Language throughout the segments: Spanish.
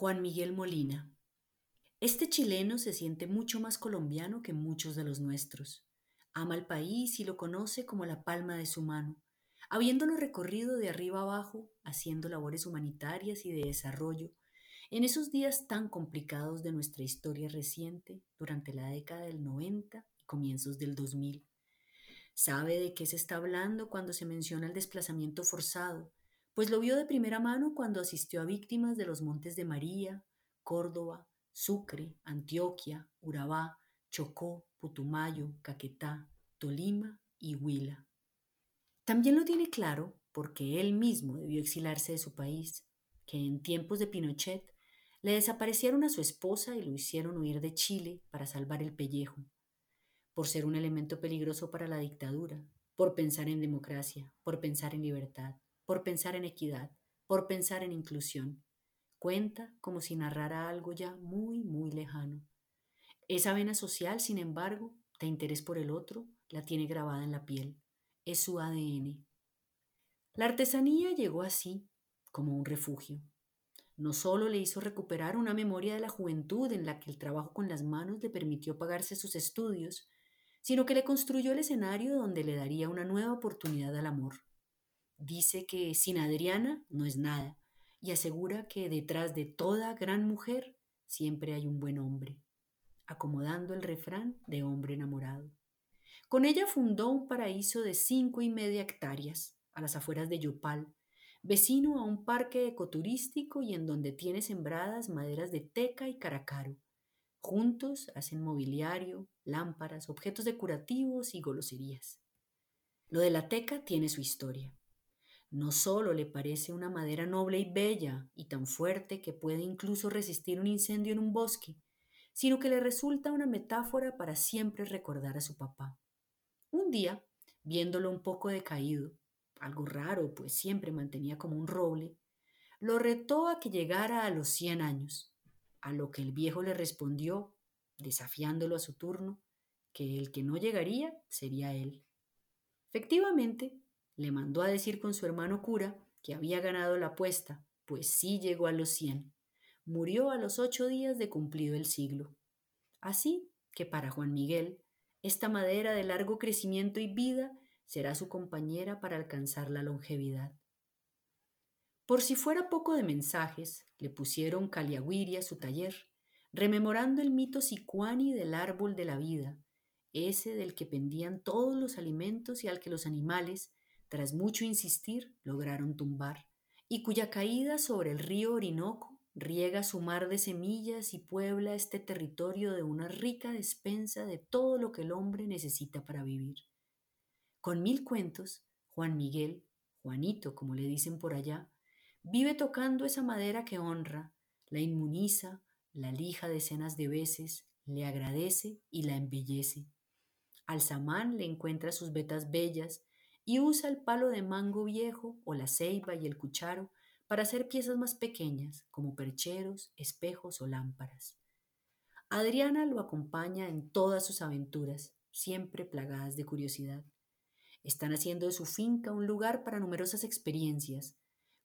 Juan Miguel Molina. Este chileno se siente mucho más colombiano que muchos de los nuestros. Ama el país y lo conoce como la palma de su mano, habiéndolo recorrido de arriba abajo, haciendo labores humanitarias y de desarrollo, en esos días tan complicados de nuestra historia reciente, durante la década del 90 y comienzos del 2000. Sabe de qué se está hablando cuando se menciona el desplazamiento forzado, pues lo vio de primera mano cuando asistió a víctimas de los Montes de María, Córdoba, Sucre, Antioquia, Urabá, Chocó, Putumayo, Caquetá, Tolima y Huila. También lo tiene claro porque él mismo debió exilarse de su país, que en tiempos de Pinochet le desaparecieron a su esposa y lo hicieron huir de Chile para salvar el pellejo, por ser un elemento peligroso para la dictadura, por pensar en democracia, por pensar en libertad, por pensar en equidad, por pensar en inclusión. Cuenta como si narrara algo ya muy, muy lejano. Esa vena social, sin embargo, de interés por el otro, la tiene grabada en la piel. Es su ADN. La artesanía llegó así, como un refugio. No solo le hizo recuperar una memoria de la juventud en la que el trabajo con las manos le permitió pagarse sus estudios, sino que le construyó el escenario donde le daría una nueva oportunidad al amor. Dice que sin Adriana no es nada y asegura que detrás de toda gran mujer siempre hay un buen hombre, acomodando el refrán de hombre enamorado. Con ella fundó un paraíso de cinco y media hectáreas a las afueras de Yopal, vecino a un parque ecoturístico y en donde tiene sembradas maderas de teca y caracaro. Juntos hacen mobiliario, lámparas, objetos decorativos y goloserías. Lo de la teca tiene su historia. No solo le parece una madera noble y bella y tan fuerte que puede incluso resistir un incendio en un bosque, sino que le resulta una metáfora para siempre recordar a su papá. Un día, viéndolo un poco decaído, algo raro, pues siempre mantenía como un roble, lo retó a que llegara a los cien años, a lo que el viejo le respondió, desafiándolo a su turno, que el que no llegaría sería él. Efectivamente, le mandó a decir con su hermano cura que había ganado la apuesta, pues sí llegó a los cien. Murió a los ocho días de cumplido el siglo. Así que para Juan Miguel, esta madera de largo crecimiento y vida será su compañera para alcanzar la longevidad. Por si fuera poco de mensajes, le pusieron caliaguiri a su taller, rememorando el mito sicuani del árbol de la vida, ese del que pendían todos los alimentos y al que los animales, tras mucho insistir, lograron tumbar, y cuya caída sobre el río Orinoco riega su mar de semillas y puebla este territorio de una rica despensa de todo lo que el hombre necesita para vivir. Con mil cuentos, Juan Miguel, Juanito como le dicen por allá, vive tocando esa madera que honra, la inmuniza, la lija decenas de veces, le agradece y la embellece. Al samán le encuentra sus vetas bellas y usa el palo de mango viejo o la ceiba y el cucharo para hacer piezas más pequeñas como percheros, espejos o lámparas. Adriana lo acompaña en todas sus aventuras, siempre plagadas de curiosidad. Están haciendo de su finca un lugar para numerosas experiencias,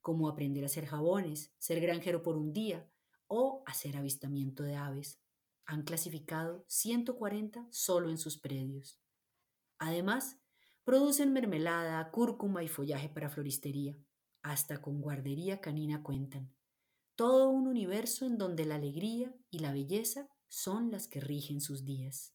como aprender a hacer jabones, ser granjero por un día o hacer avistamiento de aves. Han clasificado 140 solo en sus predios. Además, Producen mermelada, cúrcuma y follaje para floristería. Hasta con guardería canina cuentan. Todo un universo en donde la alegría y la belleza son las que rigen sus días.